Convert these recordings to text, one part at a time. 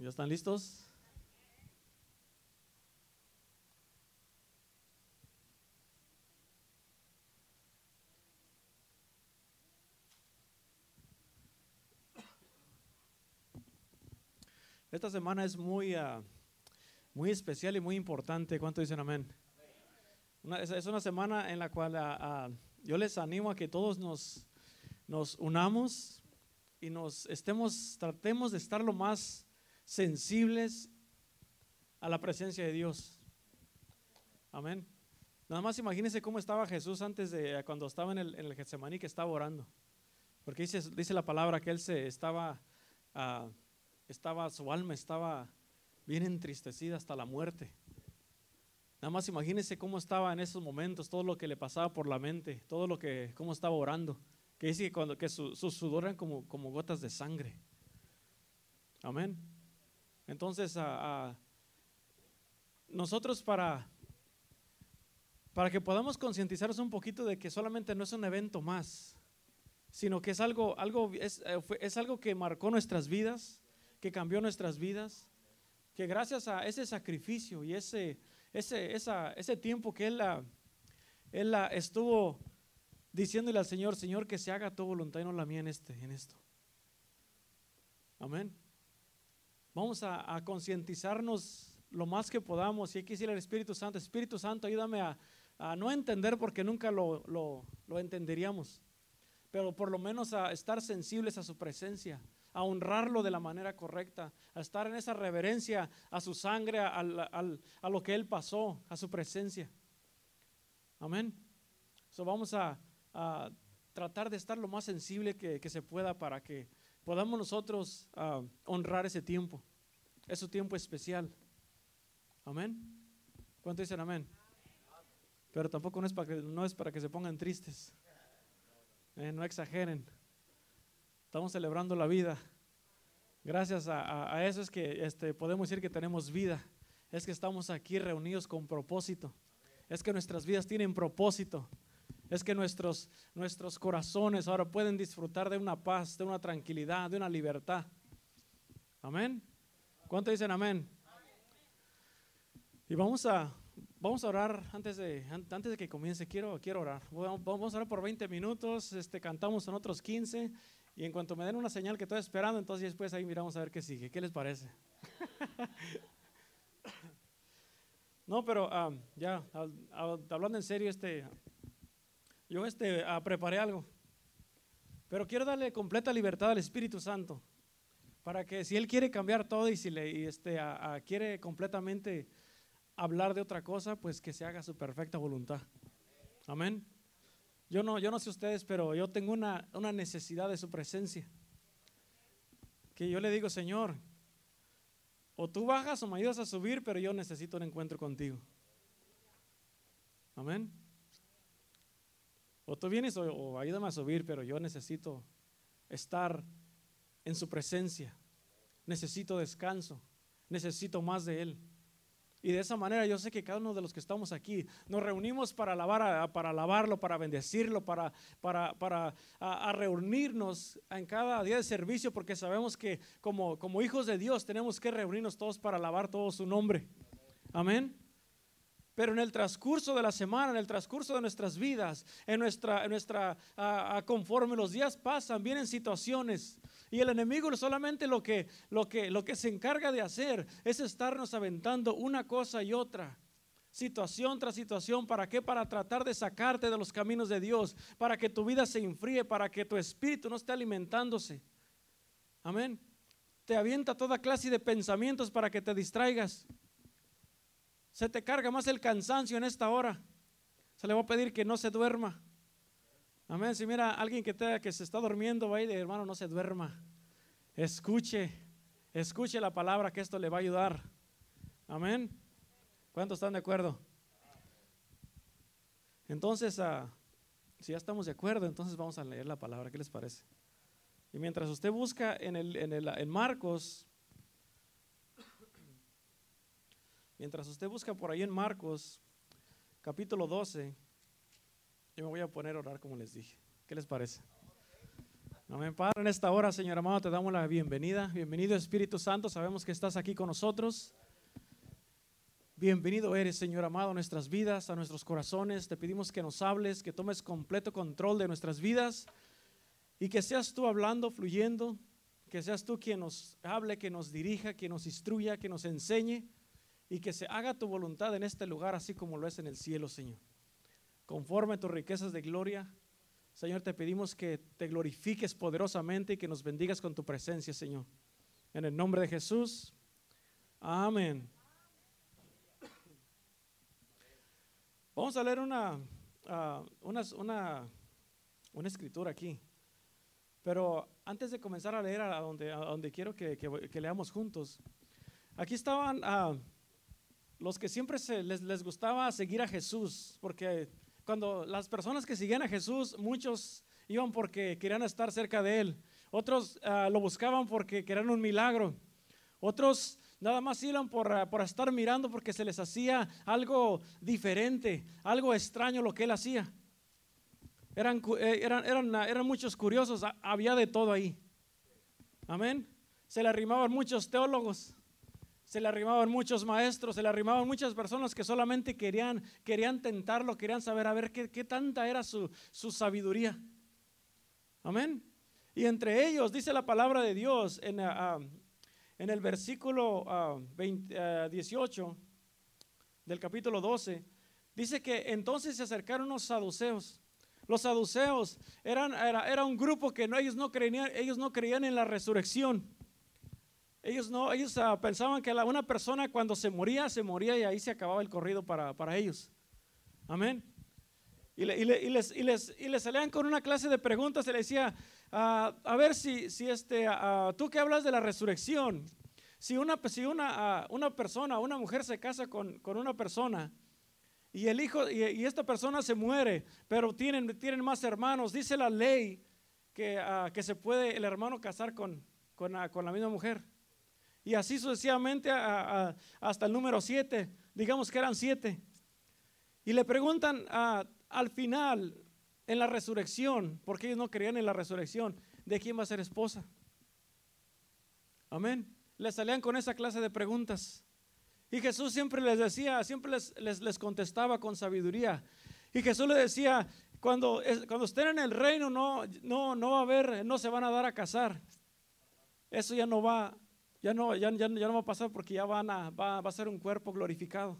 ¿Ya están listos? Esta semana es muy, ah, muy especial y muy importante. ¿Cuánto dicen amén? Es una semana en la cual ah, ah, yo les animo a que todos nos, nos unamos y nos estemos, tratemos de estar lo más sensibles a la presencia de Dios. Amén. Nada más imagínense cómo estaba Jesús antes de cuando estaba en el, en el Getsemaní que estaba orando. Porque dice, dice la palabra que él se estaba, ah, estaba, su alma estaba bien entristecida hasta la muerte. Nada más imagínense cómo estaba en esos momentos, todo lo que le pasaba por la mente, todo lo que, cómo estaba orando. Que dice que, cuando, que su, su sudor eran como, como gotas de sangre. Amén. Entonces, a- nosotros para, para que podamos concientizarnos un poquito de que solamente no es un evento más, sino que es algo, algo, es, eh, es algo que marcó nuestras vidas, que cambió nuestras vidas, que gracias a ese sacrificio y ese, ese, esa- ese tiempo que Él, él estuvo diciéndole al Señor, Señor, que se haga tu voluntad y no la mía en, este, en esto. Amén. Vamos a, concientizarnos lo más que podamos. Y hay que decirle al Espíritu Santo, Espíritu Santo, ayúdame a, no entender porque nunca lo, lo- entenderíamos. Pero por lo menos a estar sensibles a su presencia, a honrarlo de la manera correcta, a estar en esa reverencia a su sangre, a lo que Él pasó, a su presencia. Amén. So vamos a, tratar de estar lo más sensible que se pueda para que podamos nosotros ah, honrar ese tiempo. Es un tiempo especial. Amén. ¿Cuánto dicen amén? Pero tampoco no es para que, no es para que se pongan tristes. Eh, no exageren. Estamos celebrando la vida. Gracias a, a- a eso es que este, podemos decir que tenemos vida. Es que estamos aquí reunidos con propósito. Es que nuestras vidas tienen propósito. Es que nuestros, nuestros corazones ahora pueden disfrutar de una paz, de una tranquilidad, de una libertad. Amén. ¿Cuánto dicen amén? Y vamos a, vamos a orar antes de, an- antes de que comience. Quiero, quiero orar. Vamos a orar por 20 minutos. Este, cantamos en otros 15. Y en cuanto me den una señal que estoy esperando, entonces después ahí miramos a ver qué sigue. ¿Qué les parece? no, pero ah, ya, hablando en serio, este, yo este, ah, preparé algo. Pero quiero darle completa libertad al Espíritu Santo. Para que si Él quiere cambiar todo y si le y este, quiere completamente hablar de otra cosa, pues que se haga su perfecta voluntad. Amén. Yo no, yo no sé ustedes, pero yo tengo una, una necesidad de su presencia. Que yo le digo, Señor, o tú bajas o me ayudas a subir, pero yo necesito un encuentro contigo. Amén. O tú vienes o, ayúdame a subir, pero yo necesito estar en su presencia. Necesito descanso. Necesito más de Él. Y de esa manera yo sé que cada uno de los que estamos aquí nos reunimos para alabar para alabarlo, para bendecirlo, para, para, para reunirnos en cada día de servicio, porque sabemos que como, como hijos de Dios tenemos que reunirnos todos para alabar todo su nombre. Amén. Pero en el transcurso de la semana, en el transcurso de nuestras vidas, en nuestra, en nuestra ah, conforme los días pasan, vienen situaciones. Y el enemigo solamente lo que, lo, que, lo que se encarga de hacer es estarnos aventando una cosa y otra. Situación tras situación, ¿para qué? Para tratar de sacarte de los caminos de Dios, para que tu vida se enfríe, para que tu espíritu no esté alimentándose. Amén. Te avienta toda clase de pensamientos para que te distraigas. Se te carga más el cansancio en esta hora. Se le va a pedir que no se duerma. Amén. Si mira alguien que, te, que se está durmiendo, va ir, hermano, no se duerma. Escuche, escuche la palabra que esto le va a ayudar. Amén. ¿Cuántos están de acuerdo? Entonces, ah, si ya estamos de acuerdo, entonces vamos a leer la palabra. ¿Qué les parece? Y mientras usted busca en, el, en, el, en Marcos, mientras usted busca por ahí en Marcos, capítulo 12, yo me voy a poner a orar como les dije. ¿Qué les parece? Amén, Padre. En esta hora, Señor amado, te damos la bienvenida. Bienvenido, Espíritu Santo. Sabemos que estás aquí con nosotros. Bienvenido eres, Señor amado, a nuestras vidas, a nuestros corazones. Te pedimos que nos hables, que tomes completo control de nuestras vidas y que seas tú hablando, fluyendo, que seas tú quien nos hable, que nos dirija, que nos instruya, que nos enseñe y que se haga tu voluntad en este lugar, así como lo es en el cielo, Señor. Conforme a tus riquezas de gloria, Señor, te pedimos que te glorifiques poderosamente y que nos bendigas con tu presencia, Señor. En el nombre de Jesús. Amén. Vamos a leer una, ah, una, una, escritura aquí. Pero antes de comenzar a leer a donde, a donde quiero que, que, leamos juntos, aquí estaban uh, los que siempre se, les, les gustaba seguir a Jesús, porque cuando las personas que seguían a Jesús, muchos iban porque querían estar cerca de Él, otros uh, lo buscaban porque querían un milagro, otros nada más iban por, uh, por, estar mirando porque se les hacía algo diferente, algo extraño lo que Él hacía. Eran, eh, eran, eran, eran muchos curiosos, había de todo ahí. Amén. Se le arrimaban muchos teólogos se le arrimaban muchos maestros, se le arrimaban muchas personas que solamente querían, querían tentarlo, querían saber a ver qué, qué tanta era su, su, sabiduría. Amén. Y entre ellos dice la palabra de Dios en, uh, en el versículo uh, 20, uh, 18 del capítulo 12, dice que entonces se acercaron los saduceos. Los saduceos eran, era, era un grupo que no, ellos, no creían, ellos no creían en la resurrección. Ellos no, ellos uh, pensaban que una persona cuando se moría, se moría y ahí se acababa el corrido para, para ellos. Amén. Y, le, y, le, y, les, y, les, y les salían con una clase de preguntas, se le decía, uh, a ver si, si este, uh, tú que hablas de la resurrección, si una, si una, una persona, una mujer se casa con, con una persona y el hijo, y, esta persona se muere, pero tienen, tienen más hermanos, dice la ley que, que se puede el hermano casar con, con, con la misma mujer. Y así sucesivamente hasta el número siete, digamos que eran siete. Y le preguntan al final, en la resurrección, porque ellos no creían en la resurrección, ¿de quién va a ser esposa? Amén. Le salían con esa clase de preguntas. Y Jesús siempre les decía, siempre les, les, contestaba con sabiduría. Y Jesús le decía, cuando, cuando estén en el reino no, no, no va a haber, no se van a dar a casar. Eso ya no va ya no, ya, ya, no va a pasar porque ya van a, va, a ser un cuerpo glorificado.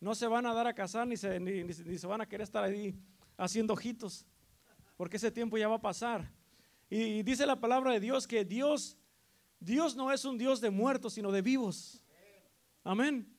No se van a dar a casar ni se, ni, ni, se van a querer estar ahí haciendo ojitos, porque ese tiempo ya va a pasar. Y, dice la palabra de Dios que Dios, Dios no es un Dios de muertos, sino de vivos. Amén.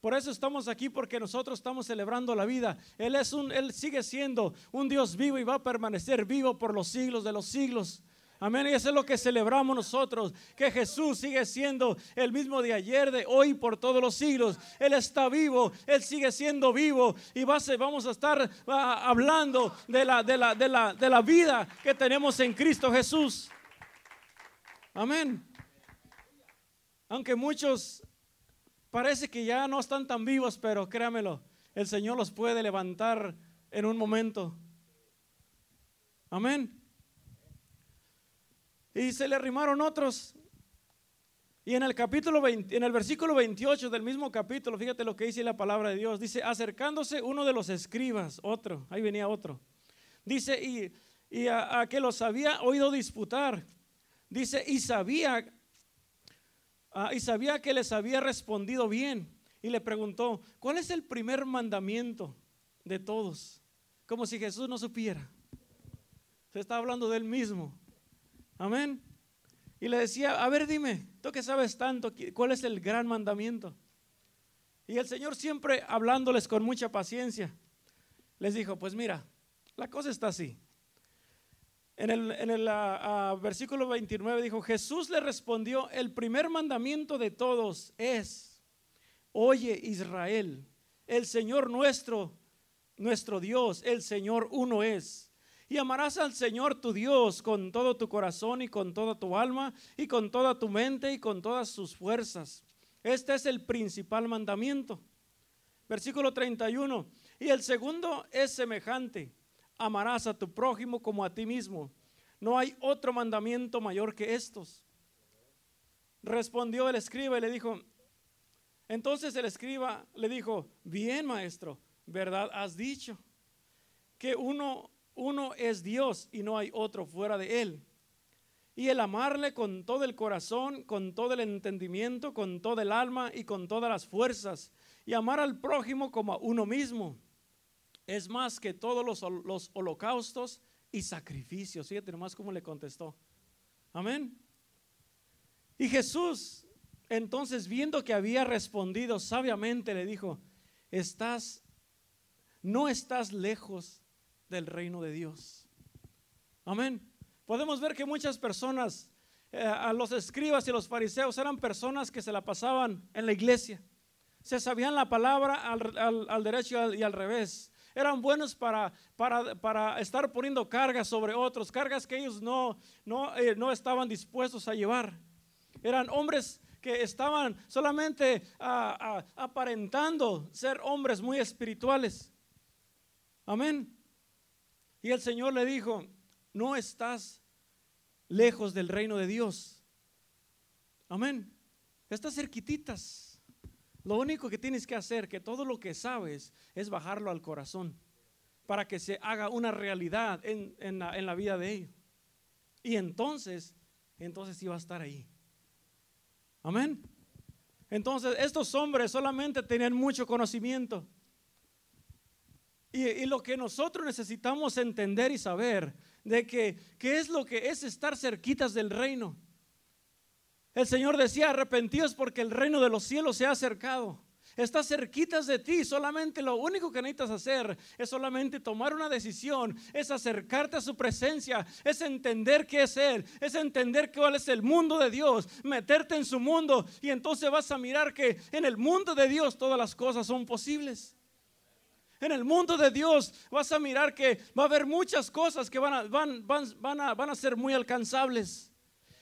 Por eso estamos aquí porque nosotros estamos celebrando la vida. Él es un él sigue siendo un Dios vivo y va a permanecer vivo por los siglos de los siglos. Amén. Y eso es lo que celebramos nosotros, que Jesús sigue siendo el mismo de ayer, de hoy, por todos los siglos. Él está vivo, Él sigue siendo vivo y vamos a estar hablando de la, de, la, de, la, de la vida que tenemos en Cristo Jesús. Amén. Aunque muchos parece que ya no están tan vivos, pero créamelo, el Señor los puede levantar en un momento. Amén. Y se le arrimaron otros. Y en el capítulo 20, en el versículo 28 del mismo capítulo, fíjate lo que dice la palabra de Dios. Dice, acercándose uno de los escribas, otro, ahí venía otro. Dice, y, y a, que los había oído disputar. Dice, y sabía, y sabía que les había respondido bien. Y le preguntó, ¿cuál es el primer mandamiento de todos? Como si Jesús no supiera. Se está hablando de él mismo. Amén. Y le decía, a ver, dime, tú que sabes tanto, ¿cuál es el gran mandamiento? Y el Señor siempre hablándoles con mucha paciencia, les dijo, pues mira, la cosa está así. En el, en el versículo 29 dijo, Jesús le respondió, el primer mandamiento de todos es, oye Israel, el Señor nuestro, nuestro Dios, el Señor uno es. Y amarás al Señor tu Dios con todo tu corazón y con toda tu alma y con toda tu mente y con todas sus fuerzas. Este es el principal mandamiento. Versículo 31. Y el segundo es semejante. Amarás a tu prójimo como a ti mismo. no hay otro mandamiento mayor que estos. Respondió el escriba y le dijo, entonces el escriba le dijo, bien maestro, verdad has dicho, que uno, uno es Dios y no hay otro fuera de él. Y el amarle con todo el corazón, con todo el entendimiento, con todo el alma y con todas las fuerzas. Y amar al prójimo como a uno mismo. Es más que todos los, holocaustos y sacrificios. Fíjate nomás cómo le contestó. Amén. Y Jesús, entonces viendo que había respondido sabiamente, le dijo, estás, no estás lejos del reino de Dios. Amén. Podemos ver que muchas personas, eh, a los escribas y los fariseos, eran personas que se la pasaban en la iglesia. Se sabían la palabra al, derecho y al revés eran buenos para, para, estar poniendo cargas sobre otros, cargas que ellos no, no, eh, no estaban dispuestos a llevar. Eran hombres que estaban solamente aparentando ser hombres muy espirituales. Amén. Y el Señor le dijo, no estás lejos del reino de Dios. Amén. Estás cerquititas. Lo único que tienes que hacer, que todo lo que sabes, es bajarlo al corazón para que se haga una realidad en, la, vida de ellos. Y entonces, entonces iba a estar ahí. Amén. Entonces, estos hombres solamente tenían mucho conocimiento. Y, lo que nosotros necesitamos entender y saber de que qué es lo que es estar cerquitas del reino. El Señor decía, arrepentidos porque el reino de los cielos se ha acercado. Está cerquitas de ti, solamente lo único que necesitas hacer es solamente tomar una decisión, es acercarte a su presencia, es entender qué es Él, es entender cuál es el mundo de Dios, meterte en su mundo y entonces vas a mirar que en el mundo de Dios todas las cosas son posibles. En el mundo de Dios vas a mirar que va a haber muchas cosas que van a, van, van, a, van a ser muy alcanzables.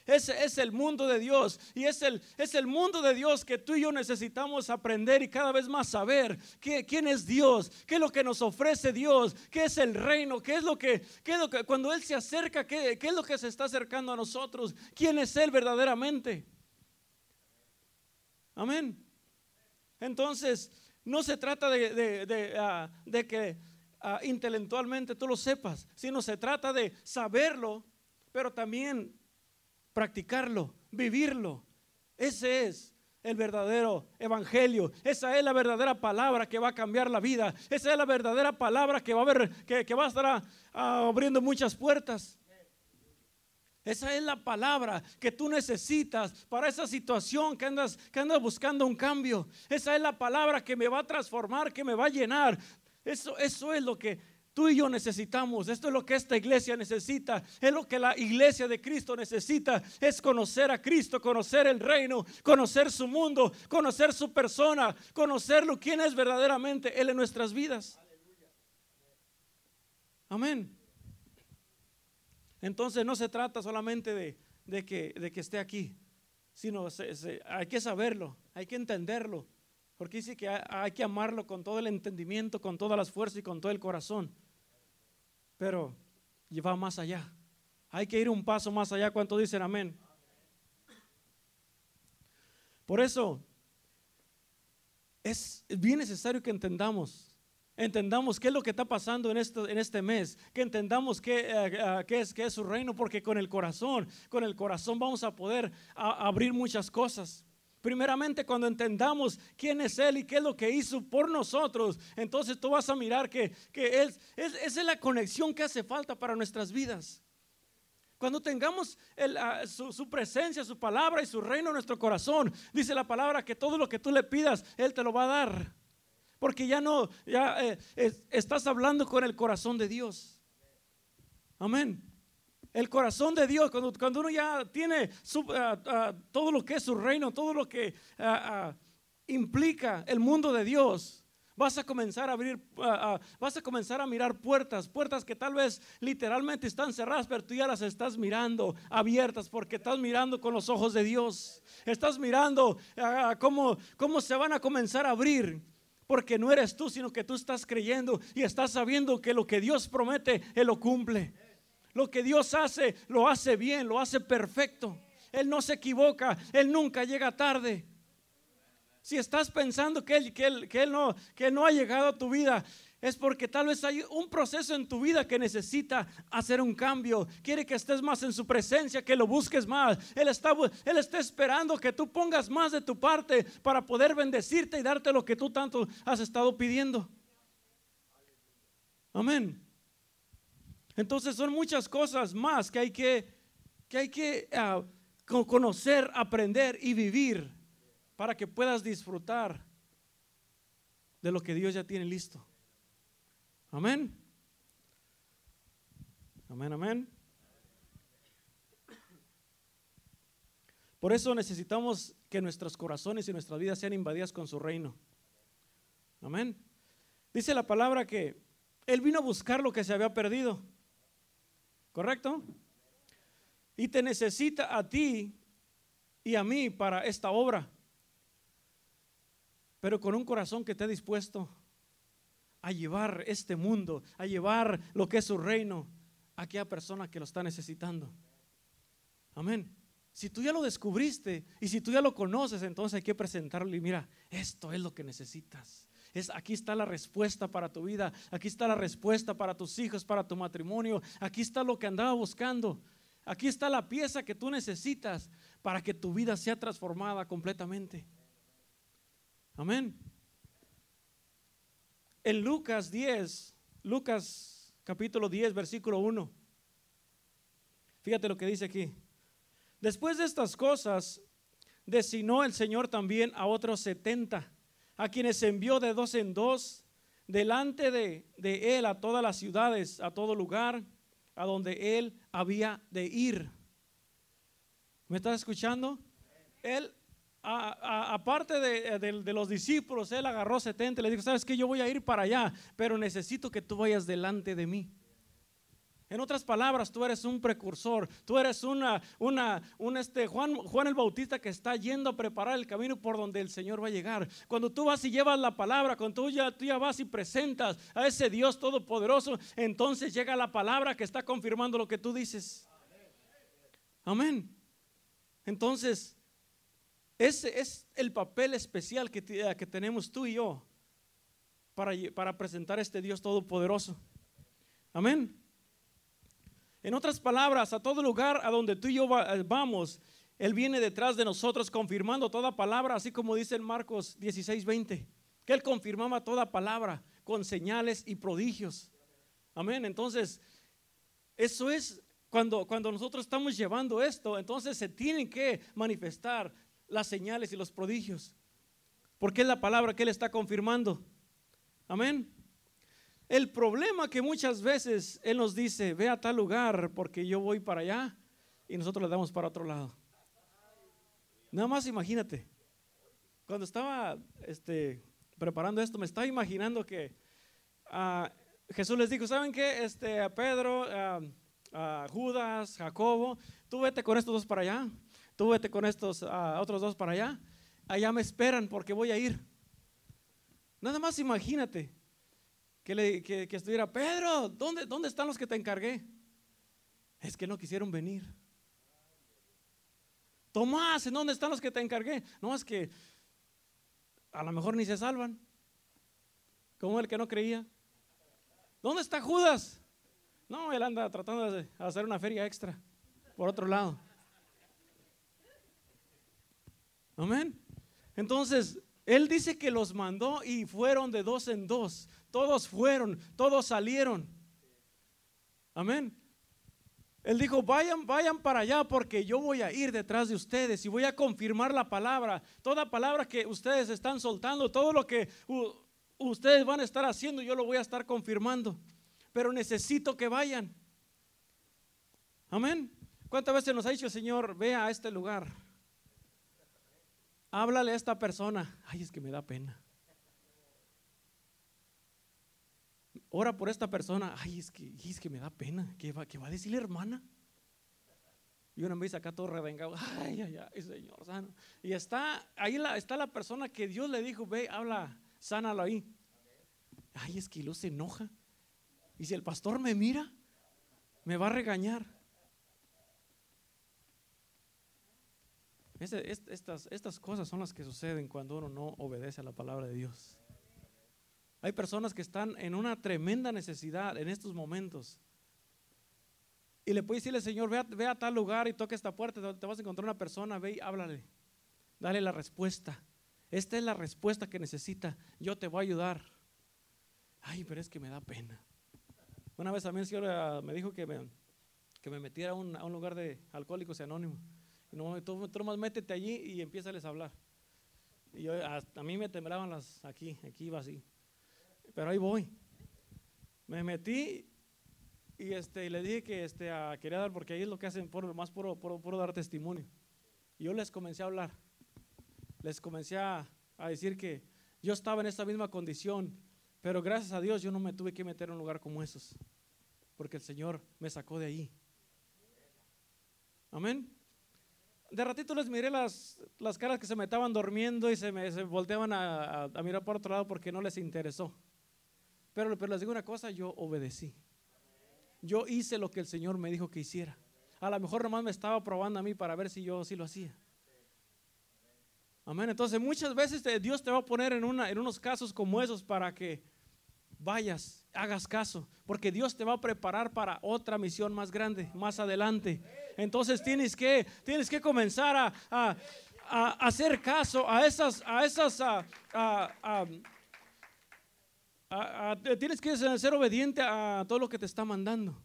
Ese es el mundo de Dios. Y es el, es el mundo de Dios que tú y yo necesitamos aprender y cada vez más saber quién es Dios, qué es lo que nos ofrece Dios, qué es el reino, qué es lo que, qué cuando Él se acerca, qué, qué es lo que se está acercando a nosotros, quién es Él verdaderamente. Amén. Entonces, no se trata de, de, de, ah, que ah, intelectualmente tú lo sepas, sino se trata de saberlo, pero también practicarlo, vivirlo. Ese es el verdadero evangelio. Esa es la verdadera palabra que va a cambiar la vida. Esa es la verdadera palabra que va a, ver, que, va a estar abriendo muchas puertas. Esa es la palabra que tú necesitas para esa situación que andas, que andas buscando un cambio. Esa es la palabra que me va a transformar, que me va a llenar. Eso, eso es lo que Tú y yo necesitamos, esto es lo que esta iglesia necesita, es lo que la iglesia de Cristo necesita, es conocer a Cristo, conocer el reino, conocer su mundo, conocer su persona, conocerlo, quién es verdaderamente Él en nuestras vidas. Amén. Entonces no se trata solamente de, que, de que, esté aquí, sino hay que saberlo, hay que entenderlo, porque dice que hay que amarlo con todo el entendimiento, con todas las fuerzas y con todo el corazón. Pero lleva más allá. Hay que ir un paso más allá. ¿Cuánto dicen amén? Por eso es bien necesario que entendamos, entendamos qué es lo que está pasando en este, en este mes, que entendamos qué, eh, eh, qué, es, qué es su reino, porque con el corazón, con el corazón vamos a poder abrir muchas cosas. Primeramente, cuando entendamos quién es Él y qué es lo que hizo por nosotros, entonces tú vas a mirar que, que es, esa es la conexión que hace falta para nuestras vidas. Cuando tengamos ah, su, presencia, su palabra y su reino en nuestro corazón, dice la palabra que todo lo que tú le pidas, Él te lo va a dar. Porque ya no, ya eh, estás hablando con el corazón de Dios. Amén. El corazón de Dios, cuando, cuando uno ya tiene ah, ah, todo lo que es su reino, todo lo que ah, implica el mundo de Dios, vas a comenzar a abrir, vas a comenzar a mirar puertas, puertas que tal vez literalmente están cerradas, pero tú ya las estás mirando abiertas porque estás mirando con los ojos de Dios. Estás mirando cómo, cómo se van a comenzar a abrir. Porque no eres tú, sino que tú estás creyendo y estás sabiendo que lo que Dios promete, Él lo cumple. Lo que Dios hace, lo hace bien, lo hace perfecto. Él no se equivoca, Él nunca llega tarde. Si estás pensando que Él, que él, que él no, que no ha llegado a tu vida, es porque tal vez hay un proceso en tu vida que necesita hacer un cambio. Quiere que estés más en su presencia, que lo busques más. Él está, él está esperando que tú pongas más de tu parte para poder bendecirte y darte lo que tú tanto has estado pidiendo. Amén. Entonces son muchas cosas más que hay que, que, hay que ah, conocer, aprender y vivir para que puedas disfrutar de lo que Dios ya tiene listo. Amén. Amén, amén. Por eso necesitamos que nuestros corazones y nuestras vidas sean invadidas con su reino. Amén. Dice la palabra que Él vino a buscar lo que se había perdido. ¿Correcto? Y te necesita a ti y a mí para esta obra. Pero con un corazón que esté dispuesto a llevar este mundo, a llevar lo que es su reino a aquella persona que lo está necesitando. Amén. Si tú ya lo descubriste y si tú ya lo conoces, entonces hay que presentarle y mira, esto es lo que necesitas. Es, aquí está la respuesta para tu vida, aquí está la respuesta para tus hijos, para tu matrimonio, aquí está lo que andaba buscando, aquí está la pieza que tú necesitas para que tu vida sea transformada completamente. Amén. En Lucas 10, Lucas capítulo 10, versículo 1. Fíjate lo que dice aquí. Después de estas cosas, designó el Señor también a otros setenta, a quienes envió de dos en dos, delante de, de él a todas las ciudades, a todo lugar, a donde él había de ir. ¿Me estás escuchando? Él aparte de, de, los discípulos, él agarró 70 y le dijo, sabes que yo voy a ir para allá, pero necesito que tú vayas delante de mí. En otras palabras, tú eres un precursor, tú eres una, una, un este Juan, Juan el Bautista que está yendo a preparar el camino por donde el Señor va a llegar. Cuando tú vas y llevas la palabra, cuando tú ya, tú ya vas y presentas a ese Dios todopoderoso, entonces llega la palabra que está confirmando lo que tú dices. Amén. Entonces, ese es el papel especial que, que tenemos tú y yo para, para presentar a este Dios todopoderoso. Amén. En otras palabras, a todo lugar a donde tú y yo eh, vamos, Él viene detrás de nosotros confirmando toda palabra, así como dice en Marcos 16, 20, que Él confirmaba toda palabra con señales y prodigios. Amén. Entonces, eso es cuando, cuando nosotros estamos llevando esto, entonces se tienen que manifestar las señales y los prodigios. Porque es la palabra que Él está confirmando. Amén. El problema que muchas veces Él nos dice, ve a tal lugar porque yo voy para allá y nosotros le damos para otro lado. Nada más imagínate. Cuando estaba este, preparando esto, me estaba imaginando que ah, Jesús les dijo, ¿saben qué? Este, a Pedro, a Judas, Jacobo, tú vete con estos dos para allá tú vete con estos ah, otros dos para allá, allá me esperan porque voy a ir. Nada más imagínate que, estuviera, Pedro, ¿dónde, ¿dónde están los que te encargué? Es que no quisieron venir. Tomás, ¿en dónde están los que te encargué? No, es que a lo mejor ni se salvan. Como el que no creía. ¿Dónde está Judas? No, él anda tratando de hacer una feria extra por otro lado. Amén. Entonces, Él dice que los mandó y fueron de dos en dos. Todos fueron, todos salieron. Amén. Él dijo, vayan, vayan para allá porque yo voy a ir detrás de ustedes y voy a confirmar la palabra. Toda palabra que ustedes están soltando, todo lo que ustedes van a estar haciendo, yo lo voy a estar confirmando. Pero necesito que vayan. Amén. ¿Cuántas veces nos ha dicho el Señor, vea a este lugar? Háblale a esta persona. Ay, es que me da pena. Ora por esta persona. Ay, es que, es que me da pena. ¿Qué va, va a decir la hermana? Y una vez acá todo revengado. Ay, ay, ay, Señor, sano. Y está, ahí la, está la persona que Dios le dijo, ve, habla, sánalo ahí. Ay, es que lo se enoja. Y si el pastor me mira, Me va a regañar. Estas, estas cosas son las que suceden cuando uno no obedece a la palabra de Dios. Hay personas que están en una tremenda necesidad en estos momentos. Y le puede decirle, Señor, ve a, tal lugar y toca esta puerta, te vas a encontrar una persona, ve y háblale. Dale la respuesta. Esta es la respuesta que necesita. Yo te voy a ayudar. Ay, pero es que me da pena. Una vez también el Señor me dijo que me, que me metiera a un, lugar de alcohólicos anónimos. No, tú, tú nomás métete allí y empieza a hablar. Y yo, a, a, mí me temblaban las aquí, aquí iba así pero ahí voy. Me metí y este, le dije que este, quería dar, porque ahí es lo que hacen, por, más puro, puro, dar testimonio. Y yo les comencé a hablar, les comencé a, a decir que yo estaba en esa misma condición, pero gracias a Dios yo no me tuve que meter en un lugar como esos, porque el Señor me sacó de ahí. Amén. De ratito les miré las, las caras que se me estaban durmiendo y se me volteaban a, mirar por otro lado porque no les interesó. Pero, pero les digo una cosa, yo obedecí. Yo hice lo que el Señor me dijo que hiciera. A lo mejor nomás me estaba probando a mí para ver si yo sí lo hacía. Amén. Entonces muchas veces Dios te va a poner en, una, en unos casos como esos para que vayas, hagas caso, porque Dios te va a preparar para otra misión más grande, más adelante. Entonces tienes que, tienes que comenzar a, a, hacer caso a esas, a esas a, tienes que ser obediente a todo lo que te está mandando.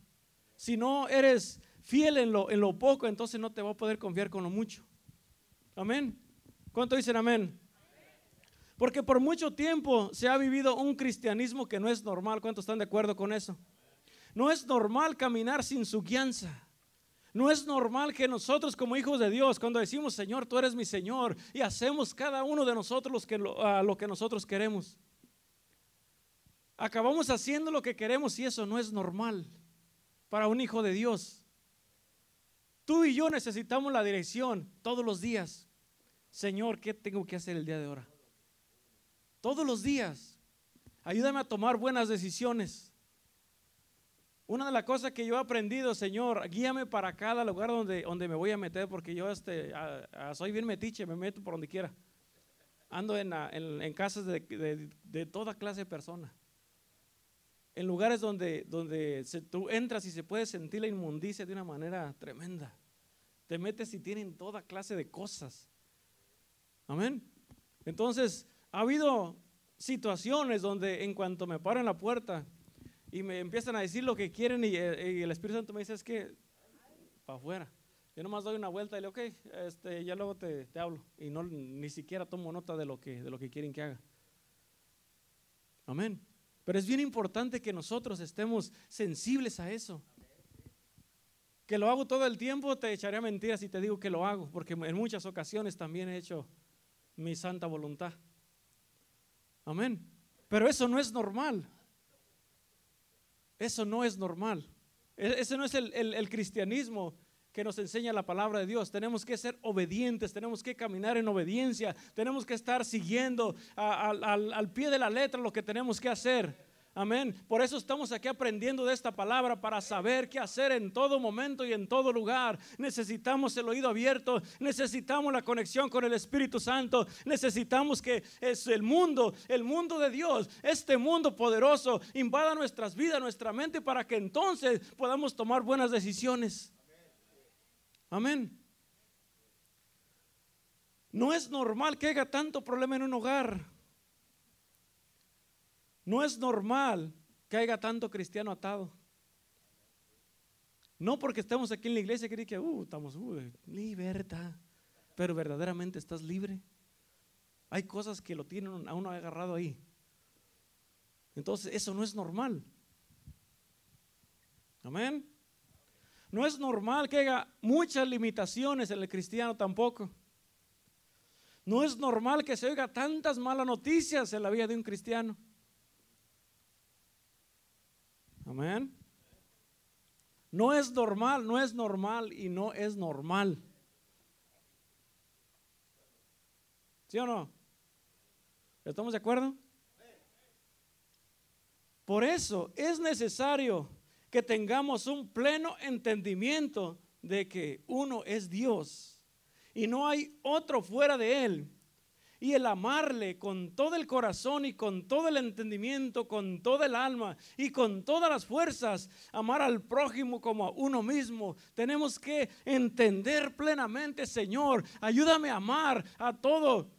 Si no eres fiel en lo, en lo poco, entonces no te va a poder confiar con lo mucho. Amén. ¿Cuánto dicen amén? Porque por mucho tiempo se ha vivido un cristianismo que no es normal. ¿Cuántos están de acuerdo con eso? No es normal caminar sin su guianza. No es normal que nosotros como hijos de Dios, cuando decimos, Señor, tú eres mi Señor, y hacemos cada uno de nosotros que, lo que nosotros queremos acabamos haciendo lo que queremos y eso no es normal para un hijo de Dios. Tú y yo necesitamos la dirección todos los días. Señor, ¿qué tengo que hacer el día de ahora? Todos los días. Ayúdame a tomar buenas decisiones. Una de las cosas que yo he aprendido, Señor, guíame para cada lugar donde, donde me voy a meter, porque yo este, soy bien metiche, me meto por donde quiera. Ando en, en, casas de, de toda clase de personas en lugares donde, donde tú entras y se puede sentir la inmundicia de una manera tremenda. Te metes y tienen toda clase de cosas. Amén. Entonces, ha habido situaciones donde en cuanto me paro en la puerta y me empiezan a decir lo que quieren y, eh, el Espíritu Santo me dice es que para afuera. Yo nomás doy una vuelta y le digo, ok, este, ya luego te, hablo. Y no, ni siquiera tomo nota de lo, que, de lo que quieren que haga. Amén. Pero es bien importante que nosotros estemos sensibles a eso. Que lo hago todo el tiempo, te echaré mentiras si te digo que lo hago, porque en muchas ocasiones también he hecho mi santa voluntad. Amén. Pero eso no es normal. Eso no es normal. E-, ese no es el, cristianismo que nos enseña la palabra de Dios. Tenemos que ser obedientes, tenemos que caminar en obediencia, tenemos que estar siguiendo al, pie de la letra lo que tenemos que hacer. Amén. Por eso estamos aquí aprendiendo de esta palabra para saber qué hacer en todo momento y en todo lugar. Necesitamos el oído abierto, necesitamos la conexión con el Espíritu Santo, necesitamos que es el mundo, el mundo de Dios, este mundo poderoso invada nuestras vidas, nuestra mente para que entonces podamos tomar buenas decisiones. Amén. No es normal que haya tanto problema en un hogar. No es normal que haya tanto cristiano atado. No porque estemos aquí en la iglesia que que uh, estamos uh, libertad, pero verdaderamente estás libre. Hay cosas que lo tienen a uno agarrado ahí. Entonces, eso no es normal. Amén. No es normal que haya muchas limitaciones en el cristiano tampoco. No es normal que se oiga tantas malas noticias en la vida de un cristiano. Amén. No es normal, no es normal y no es normal. ¿Sí o no? ¿Estamos de acuerdo? Por eso es necesario que tengamos un pleno entendimiento de que uno es Dios y no hay otro fuera de Él. Y el amarle con todo el corazón y con todo el entendimiento, con toda el alma y con todas las fuerzas, amar al prójimo como a uno mismo. Tenemos que entender plenamente, Señor, ayúdame a amar a todo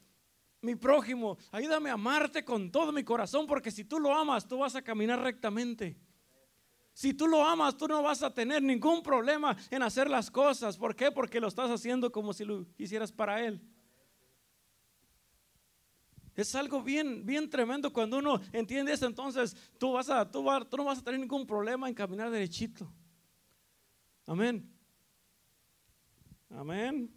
mi prójimo, ayúdame a amarte con todo mi corazón, porque si tú lo amas, tú vas a caminar rectamente. Si tú lo amas, tú no vas a tener ningún problema en hacer las cosas. ¿Por qué? Porque lo estás haciendo como si lo hicieras para Él. Es algo bien, bien tremendo cuando uno entiende eso. Entonces tú, vas a, tú, tú no vas a tener ningún problema en caminar derechito. Amén. Amén.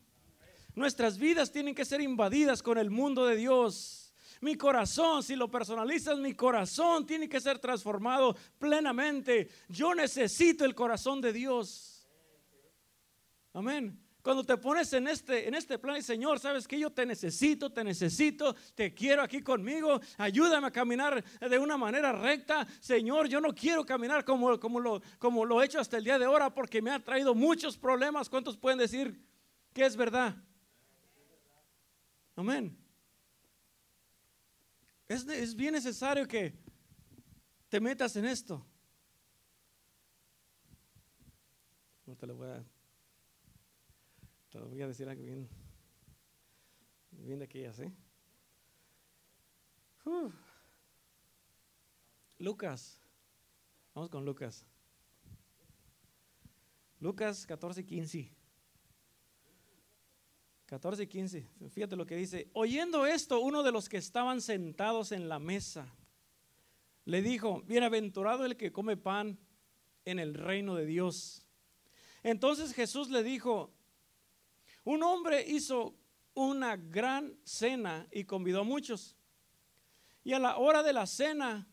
Nuestras vidas tienen que ser invadidas con el mundo de Dios. Mi corazón, si lo personalizas, mi corazón tiene que ser transformado plenamente. Yo necesito el corazón de Dios. Amén. Cuando te pones en este, en este plan, Señor, sabes que yo te necesito, te necesito, te quiero aquí conmigo, ayúdame a caminar de una manera recta. Señor, yo no quiero caminar como, como, lo, como lo he hecho hasta el día de ahora porque me ha traído muchos problemas. ¿Cuántos pueden decir que es verdad? Amén. Es, bien necesario que te metas en esto. No te lo voy a. Te voy a decir algo bien. Bien de aquellas, ¿eh? Lucas. Vamos con Lucas. Lucas 14, 15. 14 y 15. Fíjate lo que dice. Oyendo esto, uno de los que estaban sentados en la mesa le dijo, bienaventurado el que come pan en el reino de Dios. Entonces Jesús le dijo, un hombre hizo una gran cena y convidó a muchos. Y a la hora de la cena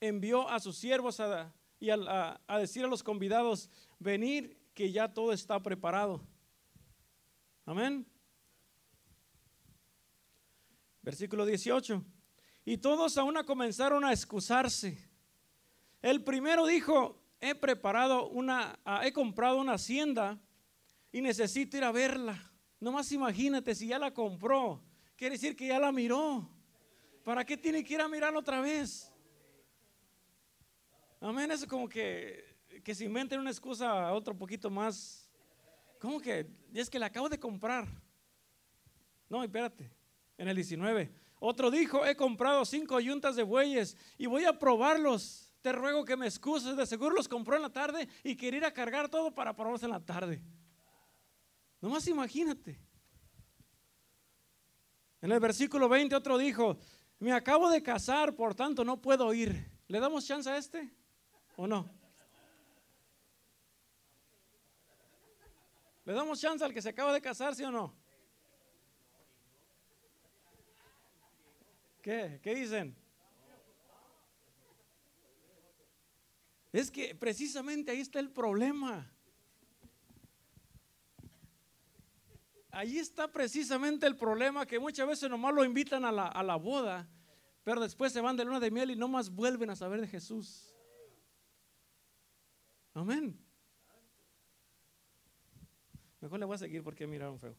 envió a sus siervos a, y a, a decir a los convidados, venir que ya todo está preparado. Amén. Versículo 18. Y todos aún comenzaron a excusarse. El primero dijo, he preparado una, he comprado una hacienda y necesito ir a verla. Nomás imagínate si ya la compró. Quiere decir que ya la miró. ¿Para qué tiene que ir a mirarla otra vez? Amén, eso como que, que se inventen una excusa otro poquito más. ¿Cómo que? Es que la acabo de comprar. No, espérate en el 19. Otro dijo, he comprado cinco yuntas de bueyes y voy a probarlos. Te ruego que me excuses, de seguro los compró en la tarde y quería ir a cargar todo para probarlos en la tarde. Nomás imagínate. En el versículo 20 otro dijo, me acabo de casar, por tanto no puedo ir. ¿Le damos chance a este o no? ¿Le damos chance al que se acaba de casar, sí o no? ¿Qué? ¿Qué dicen? Es que precisamente ahí está el problema. Ahí está precisamente el problema que muchas veces nomás lo invitan a la, a la boda, pero después se van de luna de miel y no más vuelven a saber de Jesús. Amén. Mejor le voy a seguir porque miraron feo.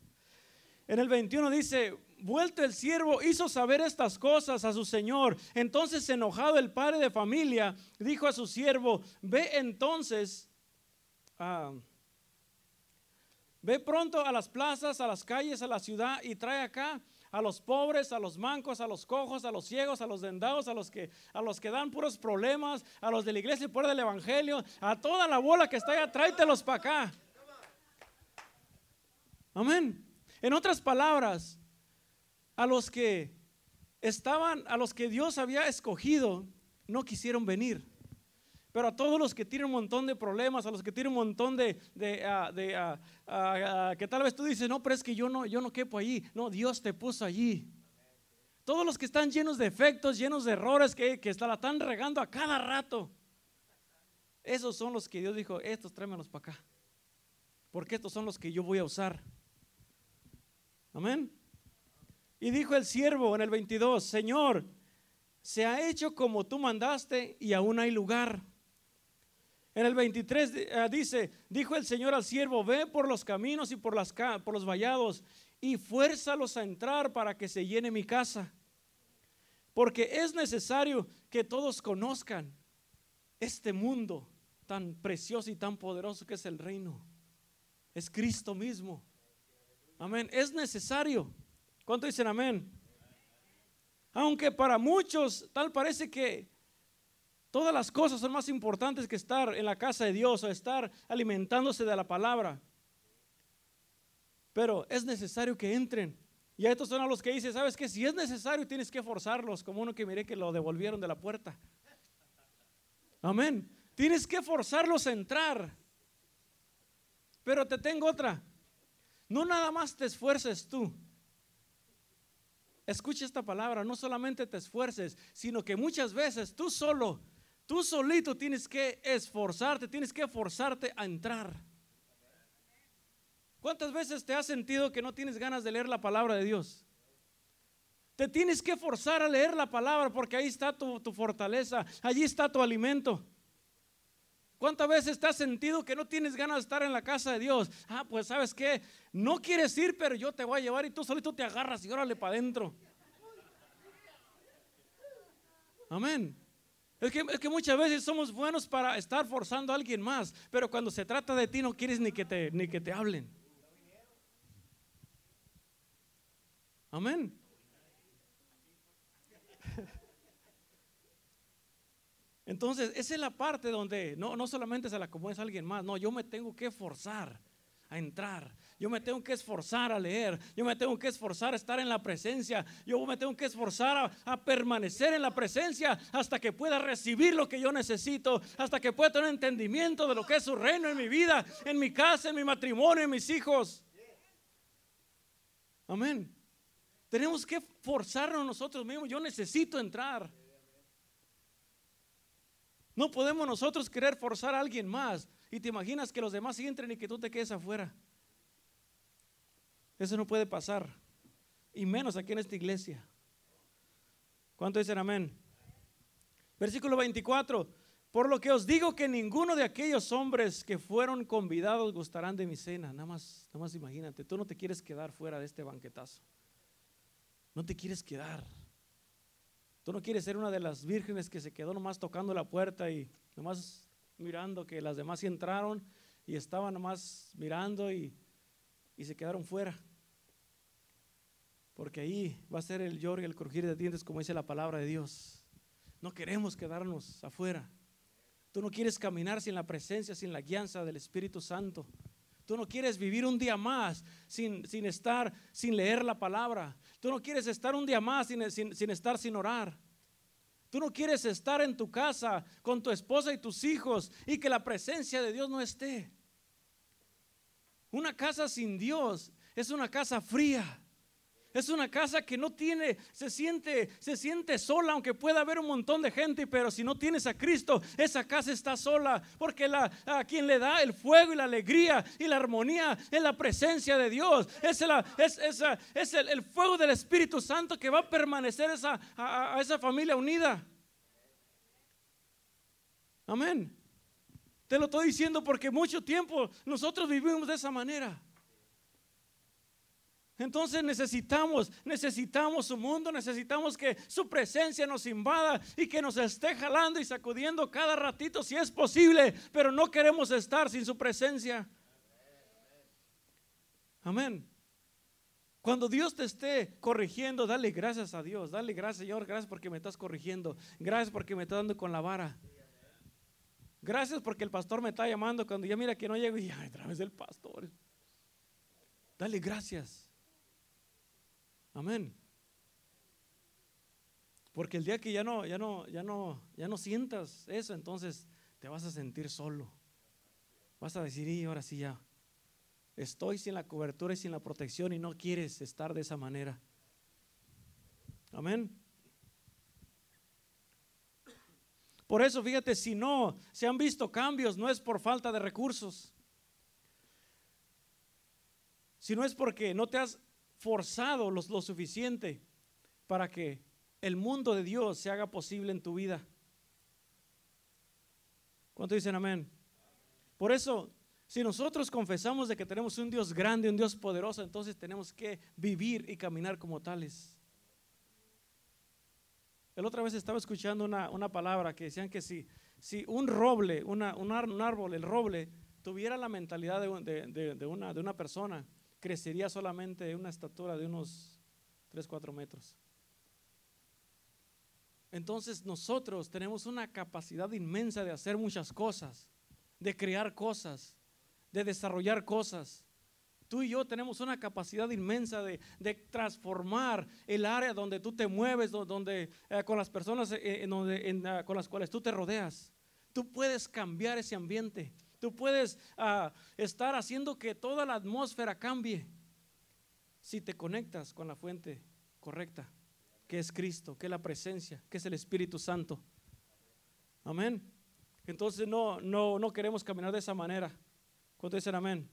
En el 21 dice, vuelto el siervo hizo saber estas cosas a su señor. Entonces enojado el padre de familia dijo a su siervo, ve entonces, ah, ve pronto a las plazas, a las calles, a la ciudad y trae acá a los pobres, a los mancos, a los cojos, a los ciegos, a los dendados, a los que, a los que dan puros problemas, a los de la iglesia y por del evangelio, a toda la bola que está allá, tráetelos para acá. Amén. En otras palabras, a los que estaban, a los que Dios había escogido, no quisieron venir. Pero a todos los que tienen un montón de problemas, a los que tienen un montón de, de, ah, ah, ah, que tal vez tú dices, no, pero es que yo no, yo no quepo allí. No, Dios te puso allí. Todos los que están llenos de efectos, llenos de errores, que, que la están regando a cada rato. Esos son los que Dios dijo, estos tráemelos para acá. Porque estos son los que yo voy a usar. Amén. Y dijo el siervo en el 22, Señor, se ha hecho como tú mandaste y aún hay lugar. En el 23 eh, dice, dijo el Señor al siervo, ve por los caminos y por, las, por los vallados y fuérzalos a entrar para que se llene mi casa. Porque es necesario que todos conozcan este mundo tan precioso y tan poderoso que es el reino. Es Cristo mismo. Amén. Es necesario. ¿Cuánto dicen amén? Aunque para muchos tal parece que Todas las cosas son más importantes que estar en la casa de Dios o estar alimentándose de la palabra. Pero es necesario que entren. Y estos son a los que dicen, ¿sabes qué? Si es necesario tienes que forzarlos, como uno que miré que lo devolvieron de la puerta. Amén. Tienes que forzarlos a entrar. Pero te tengo otra. No nada más te esfuerces tú. Escucha esta palabra, no solamente te esfuerces, sino que muchas veces tú solo Tú solito tienes que esforzarte, tienes que forzarte a entrar. ¿Cuántas veces te has sentido que no tienes ganas de leer la palabra de Dios? Te tienes que forzar a leer la palabra porque ahí está tu, fortaleza, allí está tu alimento. ¿Cuántas veces te has sentido que no tienes ganas de estar en la casa de Dios? Ah, pues sabes qué, no quieres ir, pero yo te voy a llevar y tú solito te agarras y órale para adentro. Amén. Es que, muchas veces somos buenos para estar forzando a alguien más, pero cuando se trata de ti no quieres ni que te, ni que te hablen. Amén. Entonces, esa es la parte donde no, no solamente se la acomodes a alguien más, no, yo me tengo que forzar a entrar. Yo me tengo que esforzar a leer. Yo me tengo que esforzar a estar en la presencia. Yo me tengo que esforzar a, permanecer en la presencia hasta que pueda recibir lo que yo necesito. Hasta que pueda tener entendimiento de lo que es su reino en mi vida, en mi casa, en mi matrimonio, en mis hijos. Amén. Tenemos que forzarnos nosotros mismos. Yo necesito entrar. No podemos nosotros querer forzar a alguien más y te imaginas que los demás entren y que tú te quedes afuera. Eso no puede pasar. Y menos aquí en esta iglesia. ¿Cuánto dicen amén? Versículo 24. Por lo que os digo que ninguno de aquellos hombres que fueron convidados gustarán de mi cena. Nada más, nada más imagínate, tú no te quieres quedar fuera de este banquetazo. No te quieres quedar. Tú no quieres ser una de las vírgenes que se quedó nomás tocando la puerta y nomás mirando que las demás entraron y estaban nomás mirando y, y se quedaron fuera. Porque ahí va a ser el lloro y el crujir de dientes, como dice la palabra de Dios. No queremos quedarnos afuera. Tú no quieres caminar sin la presencia, sin la guianza del Espíritu Santo. Tú no quieres vivir un día más sin, sin estar, sin leer la palabra. Tú no quieres estar un día más sin, sin, sin estar sin orar. Tú no quieres estar en tu casa con tu esposa y tus hijos y que la presencia de Dios no esté. Una casa sin Dios es una casa fría. Es una casa que no tiene, se siente, se siente sola, aunque pueda haber un montón de gente, pero si no tienes a Cristo, esa casa está sola, porque la, a quien le da el fuego y la alegría y la armonía es la presencia de Dios, es, el, fuego del Espíritu Santo que va a permanecer a esa familia unida. Amén. Te lo estoy diciendo porque mucho tiempo nosotros vivimos de esa manera. Entonces necesitamos, necesitamos su mundo, necesitamos que su presencia nos invada y que nos esté jalando y sacudiendo cada ratito si es posible, pero no queremos estar sin su presencia. Amén. Cuando Dios te esté corrigiendo, dale gracias a Dios, dale gracias Señor, gracias porque me estás corrigiendo, gracias porque me estás dando con la vara. Gracias porque el pastor me está llamando cuando ya mira que no llego y a través del pastor. Dale gracias. Amén. Porque el día que ya no, ya no, ya no, ya no sientas eso, entonces te vas a sentir solo. Vas a decir, y ahora sí ya, estoy sin la cobertura y sin la protección y no quieres estar de esa manera. Amén. Por eso, fíjate, si no se han visto cambios, no es por falta de recursos, sino es porque no te has forzado lo, suficiente para que el mundo de Dios se haga posible en tu vida. ¿Cuánto dicen amén? Por eso, si nosotros confesamos de que tenemos un Dios grande, un Dios poderoso, entonces tenemos que vivir y caminar como tales. El otra vez estaba escuchando una, palabra que decían que si, si un roble, una, un, árbol, el roble, tuviera la mentalidad de, una, de una persona, crecería solamente una estatura de unos 3, 4 metros. Entonces nosotros tenemos una capacidad inmensa de hacer muchas cosas, de crear cosas, de desarrollar cosas. Tú y yo tenemos una capacidad inmensa de, transformar el área donde tú te mueves, donde, eh, con las personas eh, ah, con las cuales tú te rodeas. Tú puedes cambiar ese ambiente. Tú puedes ah, estar haciendo que toda la atmósfera cambie si te conectas con la fuente correcta, que es Cristo, que es la presencia, que es el Espíritu Santo. Amén. Entonces no, no, no queremos caminar de esa manera. ¿Cuánto dicen amén?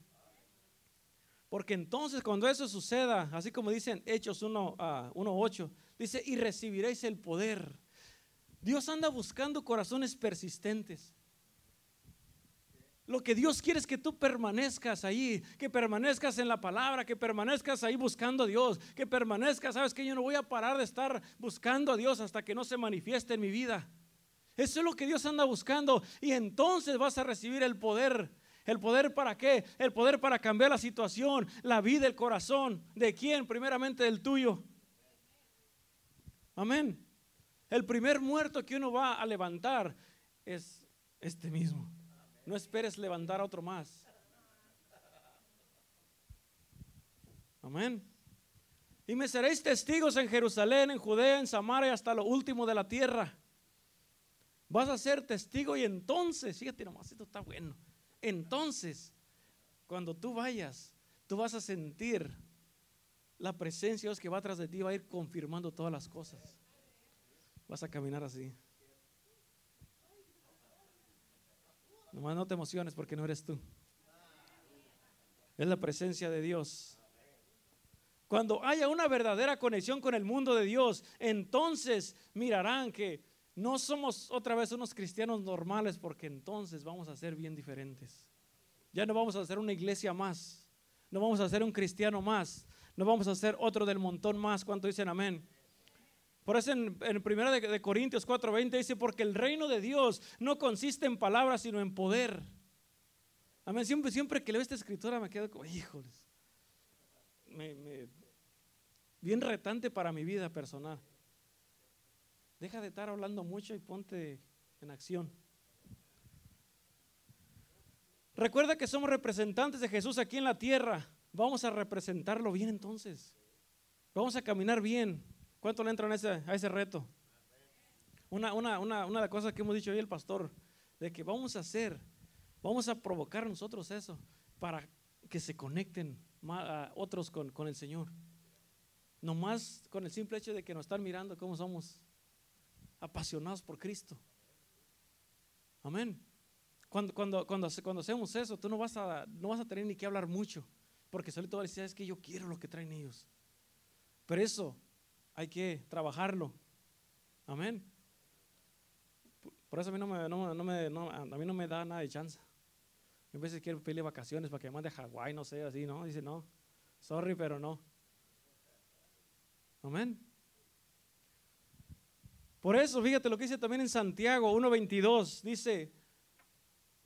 Porque entonces cuando eso suceda, así como dicen Hechos 1.8, uh, dice, y recibiréis el poder. Dios anda buscando corazones persistentes. Lo que Dios quiere es que tú permanezcas ahí, que permanezcas en la palabra, que permanezcas ahí buscando a Dios, que permanezcas, sabes que yo no voy a parar de estar buscando a Dios hasta que no se manifieste en mi vida. Eso es lo que Dios anda buscando y entonces vas a recibir el poder ¿El poder para qué? El poder para cambiar la situación, la vida, el corazón. ¿De quién? Primeramente del tuyo. Amén. El primer muerto que uno va a levantar es este mismo. No esperes levantar a otro más. Amén. Y me seréis testigos en Jerusalén, en Judea, en Samaria, hasta lo último de la tierra. Vas a ser testigo y entonces, fíjate nomás, esto está bueno entonces, cuando tú vayas, tú vas a sentir la presencia de Dios que va atrás de ti, va a ir confirmando todas las cosas. Vas a caminar así. Nomás no te emociones porque no eres tú. Es la presencia de Dios. Cuando haya una verdadera conexión con el mundo de Dios, entonces mirarán que no somos otra vez unos cristianos normales porque entonces vamos a ser bien diferentes. Ya no vamos a ser una iglesia más. No vamos a ser un cristiano más. No vamos a ser otro del montón más. ¿Cuánto dicen amén? Por eso en, en 1 de, de Corintios 4:20 dice, porque el reino de Dios no consiste en palabras, sino en poder. Amén. Siempre, siempre que leo esta escritura me quedo como, híjoles, bien retante para mi vida personal. Deja de estar hablando mucho y ponte en acción. Recuerda que somos representantes de Jesús aquí en la tierra. Vamos a representarlo bien entonces. Vamos a caminar bien. ¿Cuánto le entran a ese, reto? Una, de las cosas que hemos dicho hoy el pastor, de que vamos a hacer, vamos a provocar nosotros eso para que se conecten a otros con, con el Señor. Nomás con el simple hecho de que nos están mirando cómo somos apasionados por Cristo. Amén. Cuando, cuando, cuando, cuando hacemos eso, tú no vas, a, no vas a tener ni que hablar mucho, porque solito vas a decir, es que yo quiero lo que traen ellos. Pero eso hay que trabajarlo. Amén. Por eso a mí no me, no, me, a mí no me da nada de chance. A veces quiero pedirle vacaciones para que me mande a Hawái, no sé, así, ¿no? Dice, no, sorry, pero no. Amén. Por eso, fíjate lo que dice también en Santiago 1.22, dice,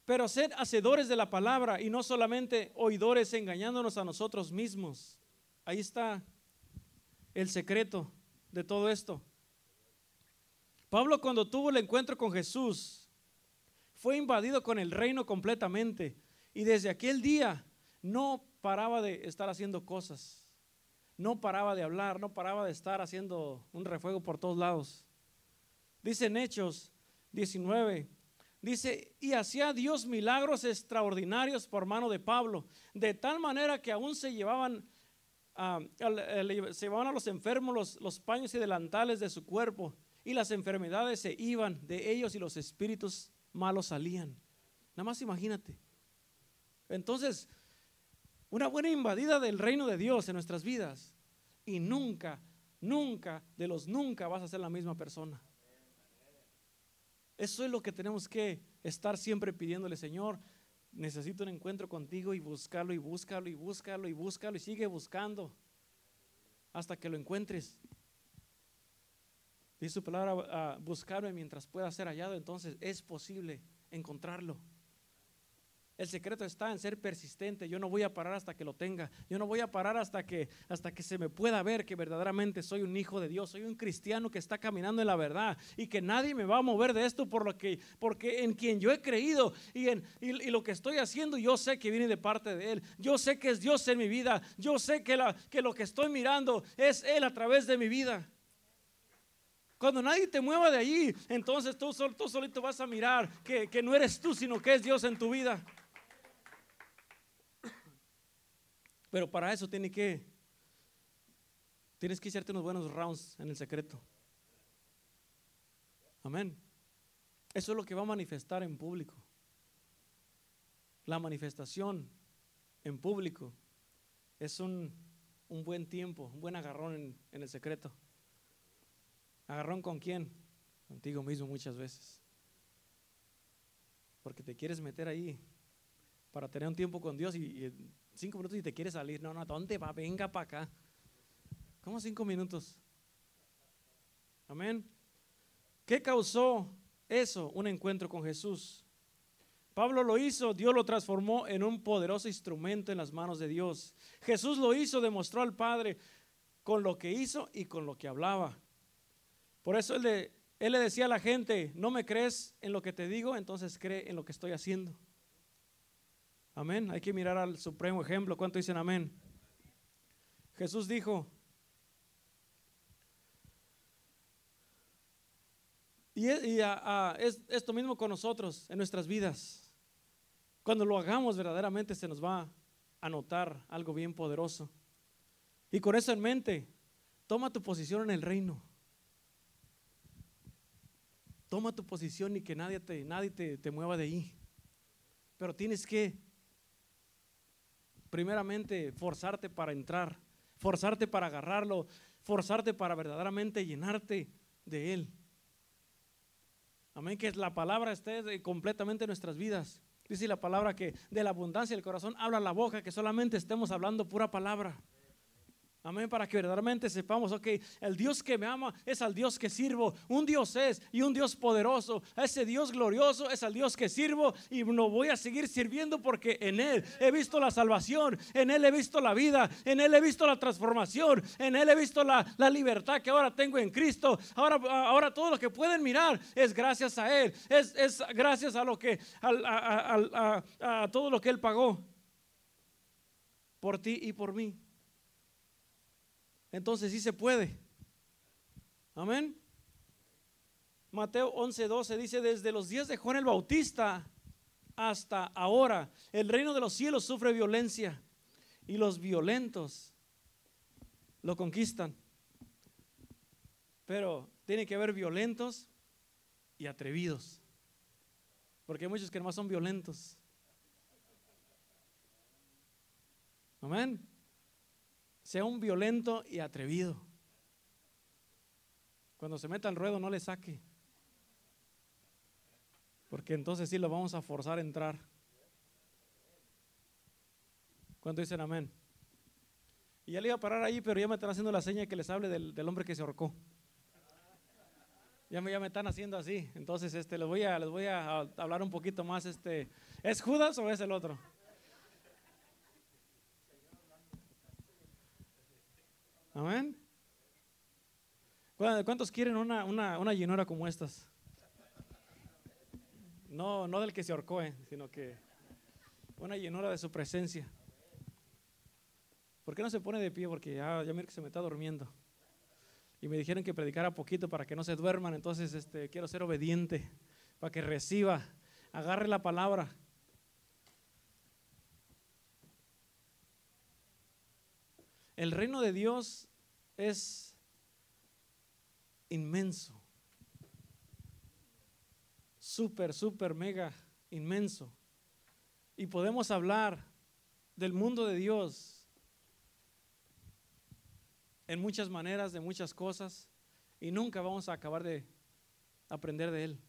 pero sed hacedores de la palabra y no solamente oidores engañándonos a nosotros mismos. Ahí está el secreto de todo esto. Pablo cuando tuvo el encuentro con Jesús fue invadido con el reino completamente y desde aquel día no paraba de estar haciendo cosas, no paraba de hablar, no paraba de estar haciendo un refuego por todos lados. Dice en Hechos 19, dice, y hacía Dios milagros extraordinarios por mano de Pablo, de tal manera que aún se llevaban, a, se llevaban a los enfermos los, los paños y delantales de su cuerpo, y las enfermedades se iban de ellos y los espíritus malos salían. Nada más imagínate. Entonces, una buena invadida del reino de Dios en nuestras vidas y nunca, nunca, de los nunca vas a ser la misma persona. Eso es lo que tenemos que estar siempre pidiéndole, Señor, necesito un encuentro contigo y buscarlo y búscalo y búscalo y búscalo y sigue buscando hasta que lo encuentres. Dice su palabra, a buscarme mientras pueda ser hallado, entonces es posible encontrarlo. El secreto está en ser persistente. Yo no voy a parar hasta que lo tenga. Yo no voy a parar hasta que hasta que se me pueda ver que verdaderamente soy un hijo de Dios, soy un cristiano que está caminando en la verdad y que nadie me va a mover de esto por lo que porque en quien yo he creído y en y, lo que estoy haciendo yo sé que viene de parte de él. Yo sé que es Dios en mi vida. Yo sé que la que lo que estoy mirando es él a través de mi vida. Cuando nadie te mueva de allí, entonces tú, tú solito vas a mirar que, que no eres tú, sino que es Dios en tu vida. Pero para eso tiene que, tienes que hacerte unos buenos rounds en el secreto. Amén. Eso es lo que va a manifestar en público. La manifestación en público es un, buen tiempo, un buen agarrón en, en el secreto. ¿Agarrón con quién? Contigo mismo muchas veces. Porque te quieres meter ahí para tener un tiempo con Dios y, cinco minutos y te quieres salir. No, no, ¿dónde va? Venga para acá. ¿Cómo cinco minutos? Amén. ¿Qué causó eso? Un encuentro con Jesús. Pablo lo hizo, Dios lo transformó en un poderoso instrumento en las manos de Dios. Jesús lo hizo, demostró al Padre con lo que hizo y con lo que hablaba. Por eso él él le decía a la gente, no me crees en lo que te digo, entonces cree en lo que estoy haciendo. Amén. Hay que mirar al supremo ejemplo. ¿Cuánto dicen amén? Jesús dijo, y, es, esto mismo con nosotros en nuestras vidas. Cuando lo hagamos verdaderamente se nos va a notar algo bien poderoso. Y con eso en mente, toma tu posición en el reino. Toma tu posición y que nadie te, nadie te, te mueva de ahí. Pero tienes que primeramente forzarte para entrar, forzarte para agarrarlo, forzarte para verdaderamente llenarte de Él. Amén, que la palabra esté completamente en nuestras vidas. Dice la palabra que de la abundancia del corazón habla la boca, que solamente estemos hablando pura palabra. Amén, para que verdaderamente sepamos, ok, el Dios que me ama es al Dios que sirvo. Un Dios es y un Dios poderoso. Ese Dios glorioso es al Dios que sirvo y no voy a seguir sirviendo porque en Él he visto la salvación, en Él he visto la vida, en Él he visto la transformación, en Él he visto la, libertad que ahora tengo en Cristo. Ahora, ahora todo lo que pueden mirar es gracias a Él, es, es gracias a lo que, a, a todo lo que Él pagó por ti y por mí entonces sí se puede. Amén. Mateo 11:12 dice, desde los días de Juan el Bautista hasta ahora, el reino de los cielos sufre violencia y los violentos lo conquistan. Pero tiene que haber violentos y atrevidos. Porque hay muchos que no son violentos. Amén sea un violento y atrevido. Cuando se meta al ruedo no le saque. Porque entonces sí lo vamos a forzar a entrar. ¿Cuánto dicen amén? Y ya le iba a parar ahí, pero ya me están haciendo la seña que les hable del, hombre que se ahorcó. Ya me, ya me están haciendo así. Entonces, este, les voy a, les voy a hablar un poquito más. Este, ¿Es Judas o es el otro? Amén. ¿Cuántos quieren una, una, llenura como estas? No, no del que se ahorcó, eh, sino que una llenura de su presencia. ¿Por qué no se pone de pie? Porque ya, ya mira que se me está durmiendo. Y me dijeron que predicara poquito para que no se duerman, entonces este, quiero ser obediente, para que reciba, agarre la palabra. El reino de Dios es inmenso. Súper, súper, mega inmenso. Y podemos hablar del mundo de Dios en muchas maneras, de muchas cosas, y nunca vamos a acabar de aprender de Él.